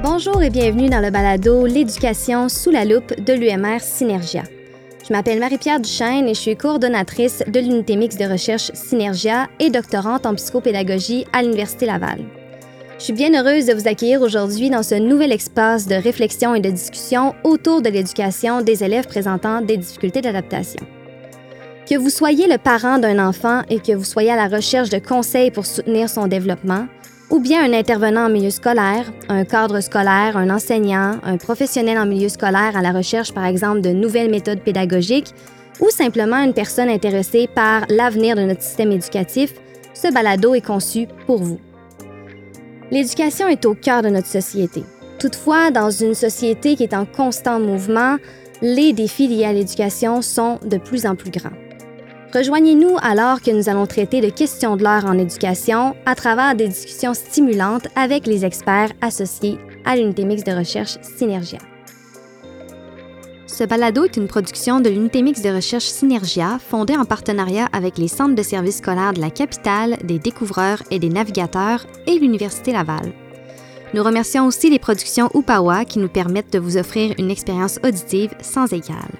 Bonjour et bienvenue dans le balado L'éducation sous la loupe de l'UMR Synergia. Je m'appelle Marie-Pierre Duchesne et je suis coordonnatrice de l'unité mixte de recherche Synergia et doctorante en psychopédagogie à l'Université Laval. Je suis bien heureuse de vous accueillir aujourd'hui dans ce nouvel espace de réflexion et de discussion autour de l'éducation des élèves présentant des difficultés d'adaptation. Que vous soyez le parent d'un enfant et que vous soyez à la recherche de conseils pour soutenir son développement, ou bien un intervenant en milieu scolaire, un cadre scolaire, un enseignant, un professionnel en milieu scolaire à la recherche, par exemple, de nouvelles méthodes pédagogiques, ou simplement une personne intéressée par l'avenir de notre système éducatif, ce balado est conçu pour vous. L'éducation est au cœur de notre société. Toutefois, dans une société qui est en constant mouvement, les défis liés à l'éducation sont de plus en plus grands. Rejoignez-nous alors que nous allons traiter de questions de l'heure en éducation à travers des discussions stimulantes avec les experts associés à l'unité mixte de recherche Synergia. Ce balado est une production de l'unité mixte de recherche Synergia, fondée en partenariat avec les centres de services scolaires de la capitale, des découvreurs et des navigateurs et l'Université Laval. Nous remercions aussi les productions Upawa qui nous permettent de vous offrir une expérience auditive sans égale.